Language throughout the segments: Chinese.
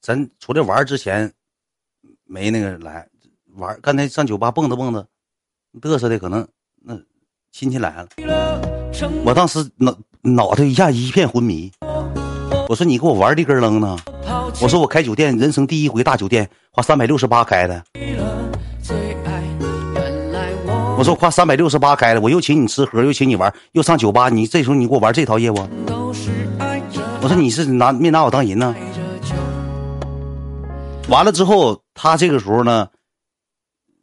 咱出来玩之前没那个来玩，刚才上酒吧蹦跶蹦跶，嘚瑟的可能那亲戚来了，我当时脑脑袋一下一片昏迷。我说你给我玩的根楞呢？我说我开酒店，人生第一回大酒店，花三百六十八开的。我说花三百六十八开的，我又请你吃喝，又请你玩，又上酒吧，你这时候你给我玩这套业务？我说你是拿没拿我当人呢？完了之后，他这个时候呢，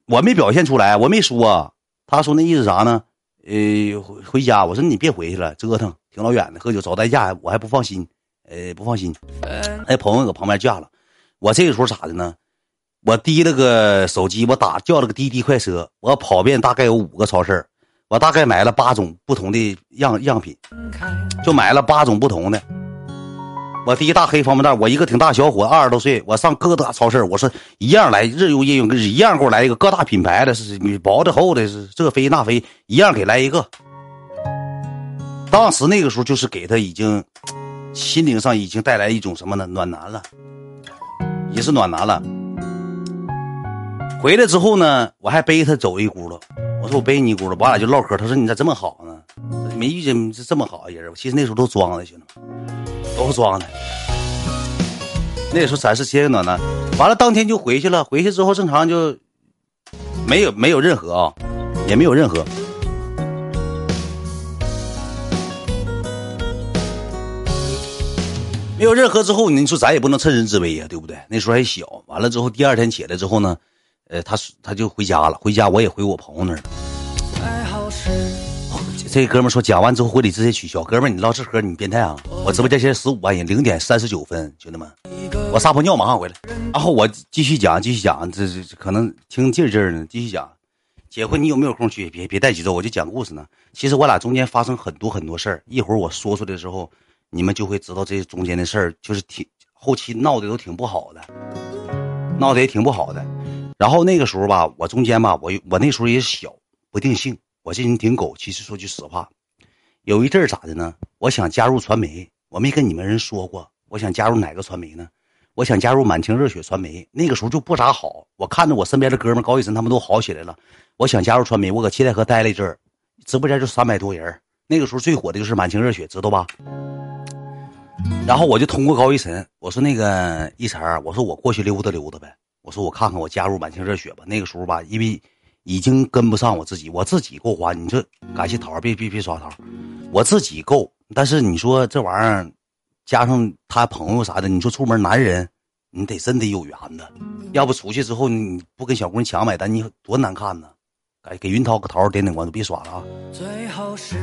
我没表现出来，我没说。他说那意思啥呢？呃，回家。我说你别回去了，折腾挺老远的，喝酒找代驾，我还不放心。呃，不放心。哎，朋友搁旁边架了，我这个时候咋的呢？我提了个手机，我打叫了个滴滴快车，我跑遍大概有五个超市，我大概买了八种不同的样样品，就买了八种不同的。我第一大黑方便袋，我一个挺大小伙，二十多岁，我上各大超市，我说一样来，日用夜用，一样给我来一个各大品牌的，是薄的厚的，是这飞那飞，一样给来一个。当时那个时候就是给他已经心灵上已经带来一种什么呢？暖男了，也是暖男了。回来之后呢，我还背他走一轱辘。我说我背你一轱辘，我俩就唠嗑。他说你咋这么好呢？没遇见这么好的人。其实那时候都装的，兄弟们，都是装的。那时候咱是接暖男。完了当天就回去了。回去之后正常就没有没有任何啊，也没有任何，没有任何之后，你说咱也不能趁人之危呀，对不对？那时候还小。完了之后第二天起来之后呢？呃，他他就回家了，回家我也回我朋友那儿了。这哥们说讲完之后婚礼直接取消，哥们你唠这嗑你变态啊！我直播间现在十五万人，零点三十九分，兄弟们，我撒泡尿马上回来。然后我继续讲，继续讲，这这可能听劲劲呢，继续讲。结婚你有没有空去？别别带节奏，我就讲故事呢。其实我俩中间发生很多很多事儿，一会儿我说出来的时候，你们就会知道这中间的事儿，就是挺后期闹的都挺不好的，闹的也挺不好的。然后那个时候吧，我中间吧，我我那时候也小，不定性，我这人挺狗。其实说句实话，有一阵儿咋的呢？我想加入传媒，我没跟你们人说过，我想加入哪个传媒呢？我想加入满清热血传媒。那个时候就不咋好，我看着我身边的哥们高一晨他们都好起来了。我想加入传媒，我搁七台河待了一阵儿，直播间就三百多人。那个时候最火的就是满清热血，知道吧？然后我就通过高一晨，我说那个一晨，我说我过去溜达溜达呗。我说我看看我加入满清热血吧。那个时候吧，因为已经跟不上我自己，我自己够花。你说感谢桃，别别别刷桃，我自己够。但是你说这玩意儿，加上他朋友啥的，你说出门男人，你得真得有缘子，要不出去之后你不跟小姑娘抢买单，你多难看呢。给给云涛给桃点点关注，别刷了啊。最后是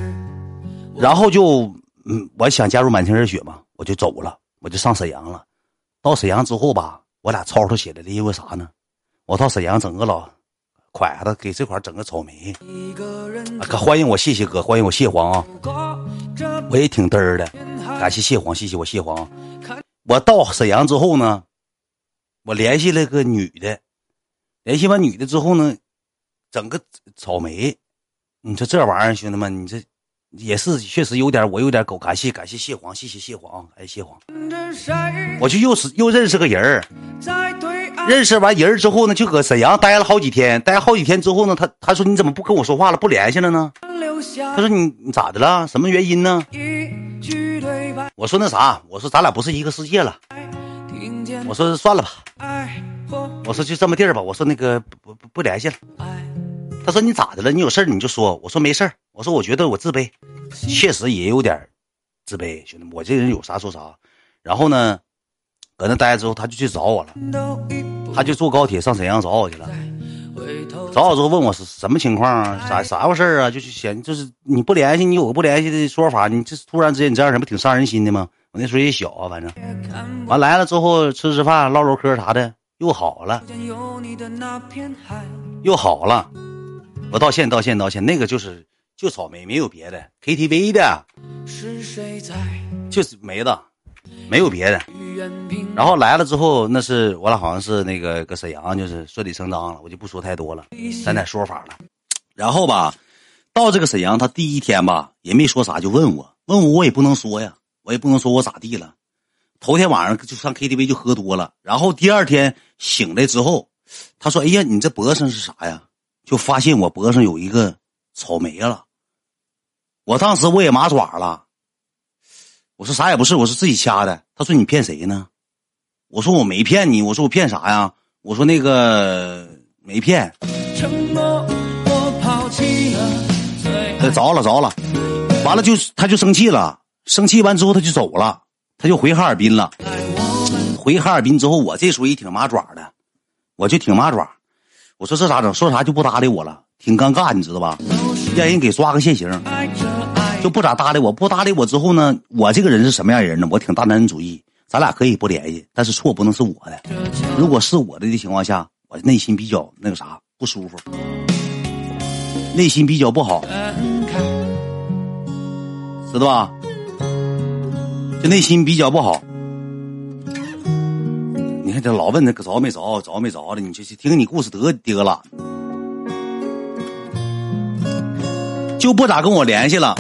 然后就嗯，我想加入满清热血嘛，我就走了，我就上沈阳了。到沈阳之后吧。我俩吵吵起来了，因为啥呢？我到沈阳整个老快子给这块整个草莓，可欢迎我，谢谢哥，欢迎我蟹黄啊！我也挺嘚儿的，感谢蟹黄，谢谢我蟹黄。我到沈阳之后呢，我联系了个女的，联系完女的之后呢，整个草莓，你说这玩意儿，兄弟们，你这。也是确实有点，我有点狗。感谢感谢蟹黄，谢谢蟹黄，感谢黄，我就又是又认识个人儿，认识完人儿之后呢，就搁沈阳待了好几天，待好几天之后呢，他他说你怎么不跟我说话了，不联系了呢？他说你你咋的了？什么原因呢？我说那啥，我说咱俩不是一个世界了，我说算了吧，我说就这么地儿吧，我说那个不不不联系了。他说你咋的了？你有事你就说。我说没事我说我觉得我自卑，确实也有点自卑，兄弟们，我这人有啥说啥。然后呢，搁那待着之后，他就去找我了，他就坐高铁上沈阳找我去了。找我之后问我是什么情况啊？啥啥回事啊？就是嫌就是你不联系，你有个不联系的说法，你这突然之间你这样，人不挺伤人心的吗？我那时候也小啊，反正完来了之后吃吃饭唠唠嗑啥的又好了，又好了。我道歉，道歉，道歉。那个就是就草莓，没有别的。KTV 的，就是没的，没有别的。然后来了之后，那是我俩好像是那个搁沈阳，就是顺理成章了。我就不说太多了，咱点说法了。然后吧，到这个沈阳，他第一天吧也没说啥，就问我，问我我也不能说呀，我也不能说我咋地了。头天晚上就上 KTV 就喝多了，然后第二天醒来之后，他说：“哎呀，你这脖子上是啥呀？”就发现我脖子上有一个草莓了。我当时我也麻爪了，我说啥也不是，我是自己掐的。他说你骗谁呢？我说我没骗你，我说我骗啥呀？我说那个没骗。呃，着了着了，完了就他就生气了，生气完之后他就走了，他就回哈尔滨了。回哈尔滨之后，我这时候也挺麻爪的，我就挺麻爪。我说这咋整？说啥就不搭理我了，挺尴尬，你知道吧？让人给抓个现行，就不咋搭理我。不搭理我之后呢，我这个人是什么样人呢？我挺大男人主义，咱俩可以不联系，但是错不能是我的。如果是我的的情况下，我内心比较那个啥不舒服，内心比较不好，知道吧？就内心比较不好。你看这老问他着没着，着没着的，你就去听你故事得得了。就不咋跟我联系了，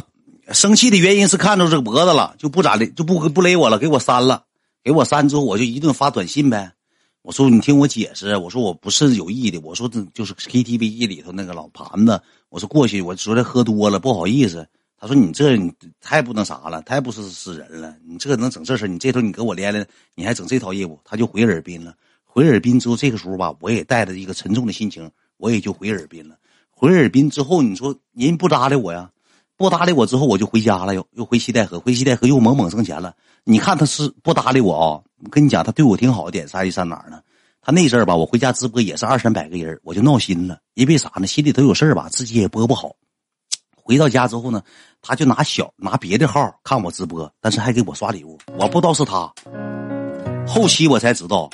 生气的原因是看着这个脖子了，就不咋的就不不勒我了，给我删了，给我删之后我就一顿发短信呗。我说你听我解释，我说我不是有意的，我说这就是 KTV 里头那个老盘子，我说过去我昨天喝多了不好意思。他说你这你太不那啥了，太不是是人了，你这能整这事你这头你跟我连连，你还整这套业务，他就回尔滨了。回尔滨之后，这个时候吧，我也带着一个沉重的心情，我也就回尔滨了。回尔滨之后，你说人不搭理我呀？不搭理我之后，我就回家了，又又回西戴河，回西戴河又猛猛挣钱了。你看他是不搭理我啊？我跟你讲，他对我挺好点，啥意思哪儿呢？他那阵儿吧，我回家直播也是二三百个人，我就闹心了，因为啥呢？心里头有事儿吧，自己也播不好。回到家之后呢，他就拿小拿别的号看我直播，但是还给我刷礼物，我不知道是他。后期我才知道，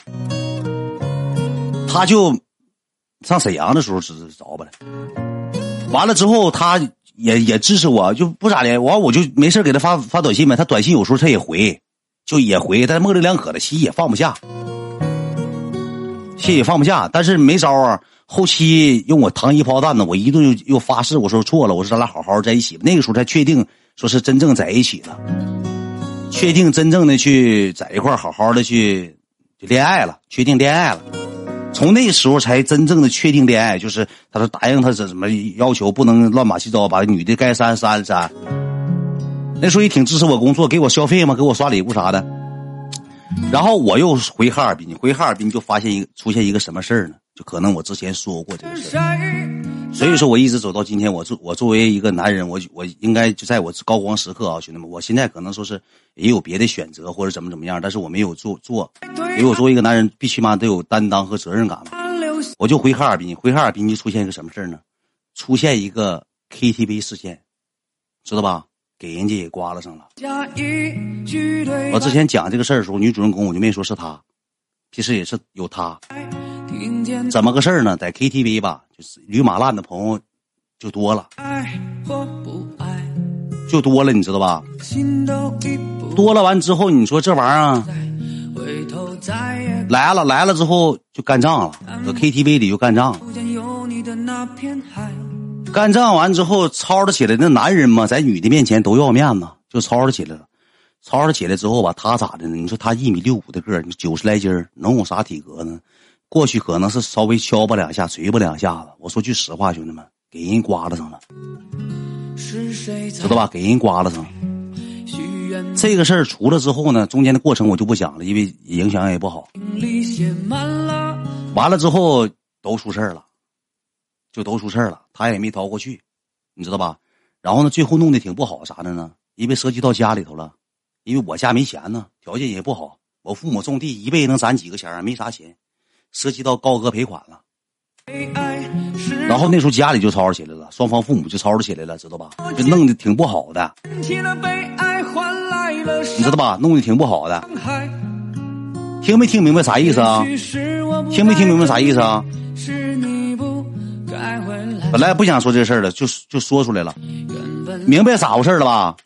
他就。上沈阳的时候知着吧了，完了之后他也也支持我，就不咋的。完我就没事给他发发短信呗，他短信有时候他也回，就也回，但是模棱两可的，心也放不下，心也放不下。但是没招啊，后期用我糖衣炮弹呢，我一顿又又发誓，我说错了，我说咱俩好好在一起。那个时候才确定说是真正在一起了，确定真正的去在一块好好的去恋爱了，确定恋爱了。从那时候才真正的确定恋爱，就是他说答应他什什么要求，不能乱码七糟，把女的该删删删。那时候也挺支持我工作，给我消费嘛，给我刷礼物啥的。然后我又回哈尔滨，回哈尔滨就发现一个出现一个什么事儿呢？就可能我之前说过这个事儿。所以说我一直走到今天，我作我作为一个男人，我我应该就在我高光时刻啊，兄弟们，我现在可能说是也有别的选择或者怎么怎么样，但是我没有做做，因为我作为一个男人，必须嘛得有担当和责任感嘛。我就回哈尔滨，回哈尔滨就出现一个什么事儿呢？出现一个 KTV 事件，知道吧？给人家也刮了上了。我之前讲这个事儿的时候，女主人公我就没说是她，其实也是有她。怎么个事儿呢？在 KTV 吧，就是驴马烂的朋友就多了，就多了，你知道吧？多了完之后，你说这玩意儿来了来了之后就干仗了，搁 KTV 里就干仗。干仗完之后吵吵起来，那男人嘛，在女的面前都要面子，就吵吵起来了。吵吵起来之后吧，他咋的呢？你说他一米六五的个儿，九十来斤能有啥体格呢？过去可能是稍微敲吧两下，捶吧两下子。我说句实话，兄弟们，给人刮了上了，知道吧？给人刮了上了。这个事儿出了之后呢，中间的过程我就不讲了，因为影响也不好。完了之后都出事儿了，就都出事儿了，他也没逃过去，你知道吧？然后呢，最后弄得挺不好，啥的呢？因为涉及到家里头了，因为我家没钱呢，条件也不好，我父母种地，一辈子能攒几个钱？没啥钱。涉及到高额赔款了，然后那时候家里就吵吵起来了，双方父母就吵吵起来了，知道吧？就弄得挺不好的，你知道吧？弄得挺不好的，听没听明白啥意思啊？听没听明白啥意思啊？本来不想说这事儿了，就就说出来了，明白咋回事了吧？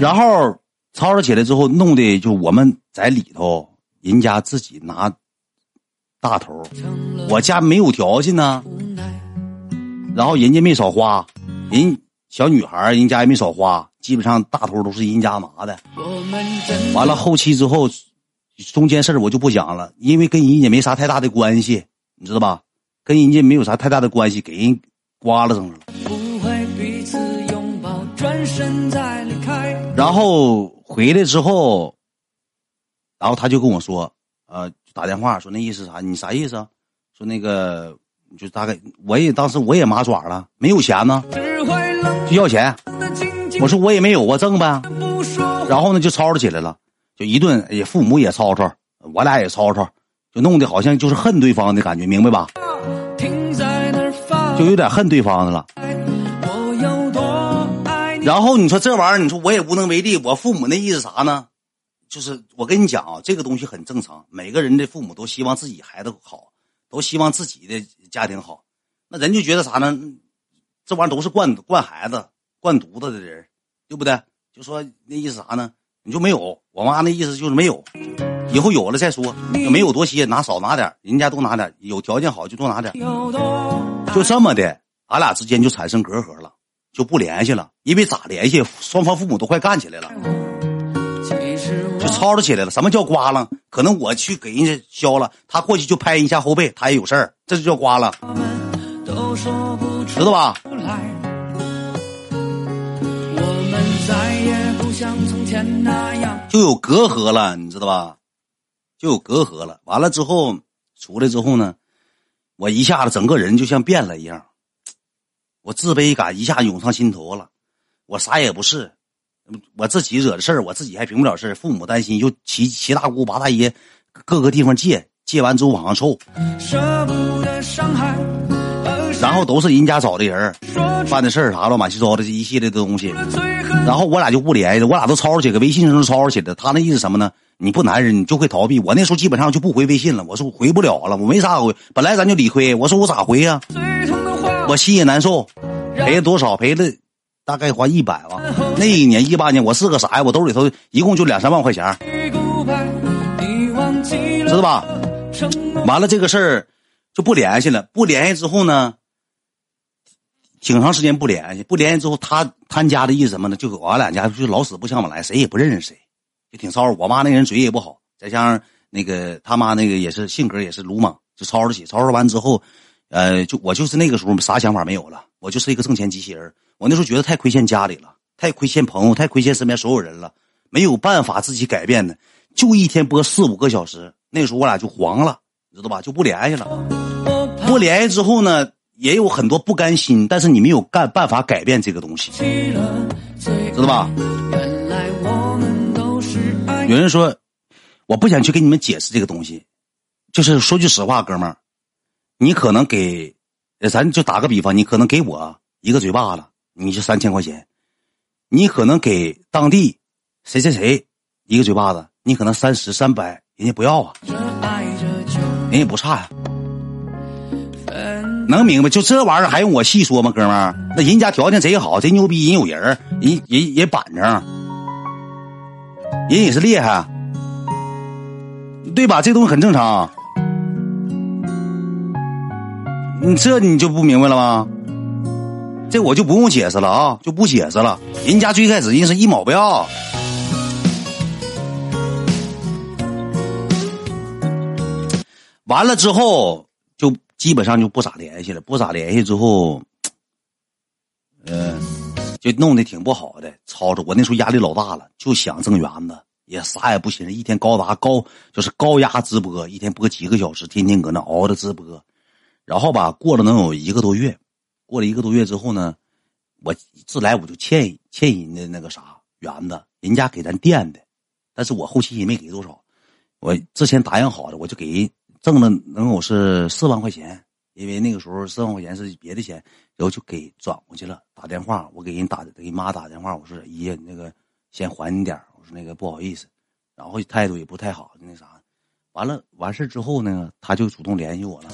然后吵吵起来之后，弄得就我们在里头，人家自己拿。大头，我家没有条件呢，然后人家没少花，人小女孩人家也没少花，基本上大头都是人家拿的。完了后期之后，中间事儿我就不讲了，因为跟人家没啥太大的关系，你知道吧？跟人家没有啥太大的关系，给人刮了上了。然后回来之后，然后他就跟我说，呃，打电话说那意思啥？你啥意思啊？说那个就大概我也当时我也麻爪了，没有钱呢，就要钱。我说我也没有啊，挣呗。然后呢就吵吵起来了，就一顿也父母也吵吵，我俩也吵吵，就弄得好像就是恨对方的感觉，明白吧？就有点恨对方的了。然后你说这玩意儿，你说我也无能为力。我父母那意思啥呢？就是我跟你讲啊，这个东西很正常。每个人的父母都希望自己孩子好，都希望自己的家庭好。那人就觉得啥呢？这玩意儿都是惯惯孩子、惯犊子的人，对不对？就说那意思啥呢？你就没有。我妈那意思就是没有，以后有了再说。就没有多些，拿少拿点，人家多拿点。有条件好就多拿点。就这么的，俺俩之间就产生隔阂了。就不联系了，因为咋联系？双方父母都快干起来了，就吵吵起来了。什么叫刮了？可能我去给人家削了，他过去就拍一下后背，他也有事儿，这就叫刮了，知道吧？就有隔阂了，你知道吧？就有隔阂了。完了之后，出来之后呢，我一下子整个人就像变了一样。我自卑感一下涌上心头了，我啥也不是，我自己惹的事儿，我自己还平不了事儿。父母担心，就七七大姑八大姨，各个地方借，借完之后往上凑，然后都是人家找的人办的事儿啥乱七八糟的这一系列的东西，然后我俩就不联系了，我俩都吵吵起来，微信上都吵吵起来。他那意思什么呢？你不男人，你就会逃避。我那时候基本上就不回微信了，我说回不了了，我没啥回。本来咱就理亏，我说我咋回呀？我心也难受，赔了多少？赔了大概花一百吧。那一年一八年，我是个啥呀？我兜里头一共就两三万块钱，知道吧？完了这个事儿就不联系了。不联系之后呢，挺长时间不联系。不联系之后，他他家的意思什么呢？就我俩家就老死不相往来，谁也不认识谁，就挺骚。我妈那人嘴也不好，再加上那个他妈那个也是性格也是鲁莽，就吵吵起。吵吵完之后。呃，就我就是那个时候啥想法没有了，我就是一个挣钱机器人。我那时候觉得太亏欠家里了，太亏欠朋友，太亏欠身边所有人了，没有办法自己改变的，就一天播四五个小时。那时候我俩就黄了，知道吧？就不联系了。不联系之后呢，也有很多不甘心，但是你没有干办法改变这个东西，知道吧？有人说，我不想去跟你们解释这个东西，就是说句实话，哥们儿。你可能给，咱就打个比方，你可能给我一个嘴巴子，你就三千块钱；你可能给当地谁谁谁一个嘴巴子，你可能三十三百，人家不要啊，人也不差呀，能明白？就这玩意儿还用我细说吗，哥们儿？那人家条件贼好，贼牛逼，人有人，人人也板正，人也是厉害，对吧？这东西很正常。你这你就不明白了吗？这我就不用解释了啊，就不解释了。人家最开始人是一毛不要，完了之后就基本上就不咋联系了，不咋联系之后，嗯，就弄得挺不好的，吵着我那时候压力老大了，就想挣元子，也啥也不寻思，一天高达高就是高压直播，一天播几个小时，天天搁那熬着直播。然后吧，过了能有一个多月，过了一个多月之后呢，我自来我就欠欠人的那个啥园子，人家给咱垫的，但是我后期也没给多少，我之前答应好的，我就给人挣了能有是四万块钱，因为那个时候四万块钱是别的钱，然后就给转过去了。打电话，我给人打给妈打电话，我说姨那个先还你点我说那个不好意思，然后态度也不太好，那啥，完了完事之后呢，他就主动联系我了。